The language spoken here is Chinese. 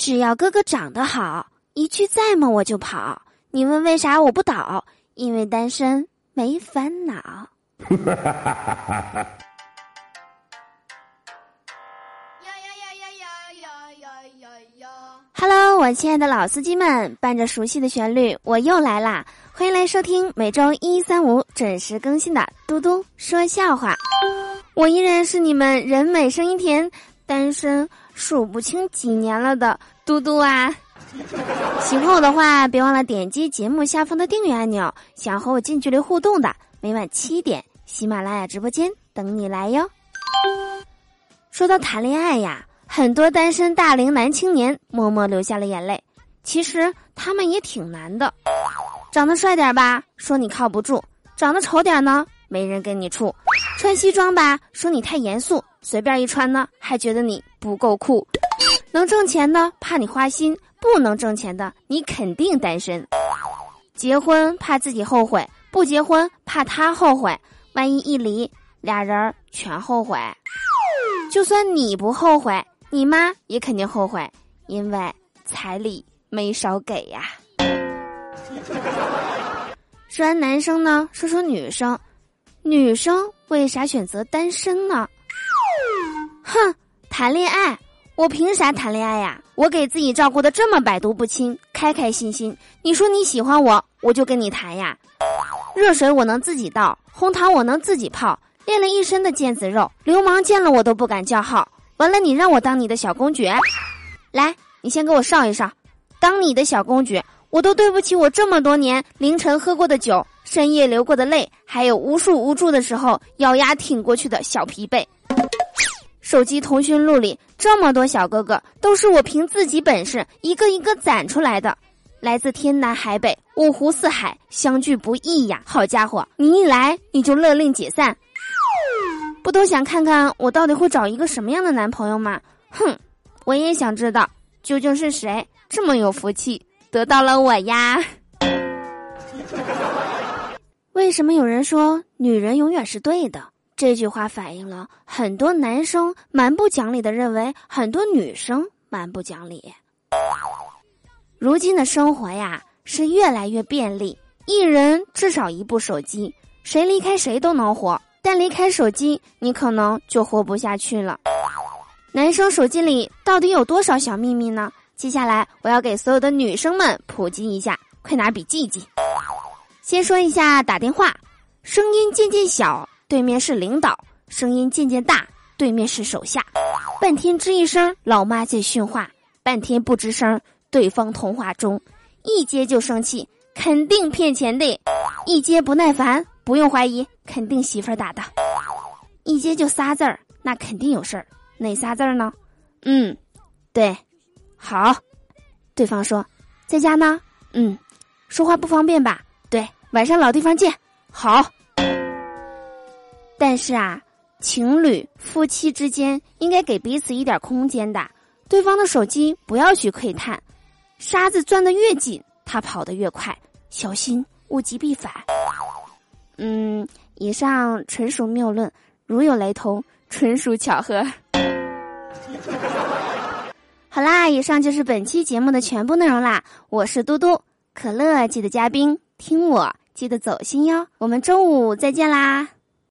只要哥哥长得好，一句再吗我就跑。你问为啥我不倒？因为单身没烦恼。Hello，我亲爱的老司机们，伴着熟悉的旋律，我又来啦！欢迎来收听每周一、三、五准时更新的嘟嘟说笑话。我依然是你们人美声音甜、单身数不清几年了的嘟嘟啊！喜欢我的话，别忘了点击节目下方的订阅按钮。想和我近距离互动的，每晚七点，喜马拉雅直播间等你来哟。说到谈恋爱呀。很多单身大龄男青年默默流下了眼泪。其实他们也挺难的，长得帅点吧，说你靠不住；长得丑点呢，没人跟你处；穿西装吧，说你太严肃；随便一穿呢，还觉得你不够酷。能挣钱的怕你花心，不能挣钱的你肯定单身。结婚怕自己后悔，不结婚怕他后悔。万一一离，俩人全后悔。就算你不后悔。你妈也肯定后悔，因为彩礼没少给呀。说完男生呢，说说女生，女生为啥选择单身呢？哼，谈恋爱，我凭啥谈恋爱呀？我给自己照顾的这么百毒不侵，开开心心。你说你喜欢我，我就跟你谈呀。热水我能自己倒，红糖我能自己泡，练了一身的腱子肉，流氓见了我都不敢叫号。完了，你让我当你的小公举，来，你先给我上一上，当你的小公举，我都对不起我这么多年凌晨喝过的酒，深夜流过的泪，还有无数无助的时候咬牙挺过去的小疲惫。手机通讯录里这么多小哥哥，都是我凭自己本事一个一个攒出来的，来自天南海北、五湖四海，相聚不易呀！好家伙，你一来你就勒令解散。不都想看看我到底会找一个什么样的男朋友吗？哼，我也想知道究竟是谁这么有福气得到了我呀？为什么有人说女人永远是对的？这句话反映了很多男生蛮不讲理的认为很多女生蛮不讲理。如今的生活呀是越来越便利，一人至少一部手机，谁离开谁都能活。但离开手机，你可能就活不下去了。男生手机里到底有多少小秘密呢？接下来我要给所有的女生们普及一下，快拿笔记一记。先说一下打电话，声音渐渐小，对面是领导；声音渐渐大，对面是手下。半天吱一声，老妈在训话；半天不吱声，对方通话中。一接就生气，肯定骗钱的；一接不耐烦。不用怀疑，肯定媳妇儿打的。一接就仨字儿，那肯定有事儿。哪仨字儿呢？嗯，对，好。对方说，在家呢。嗯，说话不方便吧？对，晚上老地方见。好。但是啊，情侣、夫妻之间应该给彼此一点空间的。对方的手机不要去窥探，沙子钻得越紧，他跑得越快，小心物极必反。嗯，以上纯属谬论，如有雷同，纯属巧合。好啦，以上就是本期节目的全部内容啦。我是嘟嘟，可乐记得嘉宾听我记得走心哟。我们周五再见啦。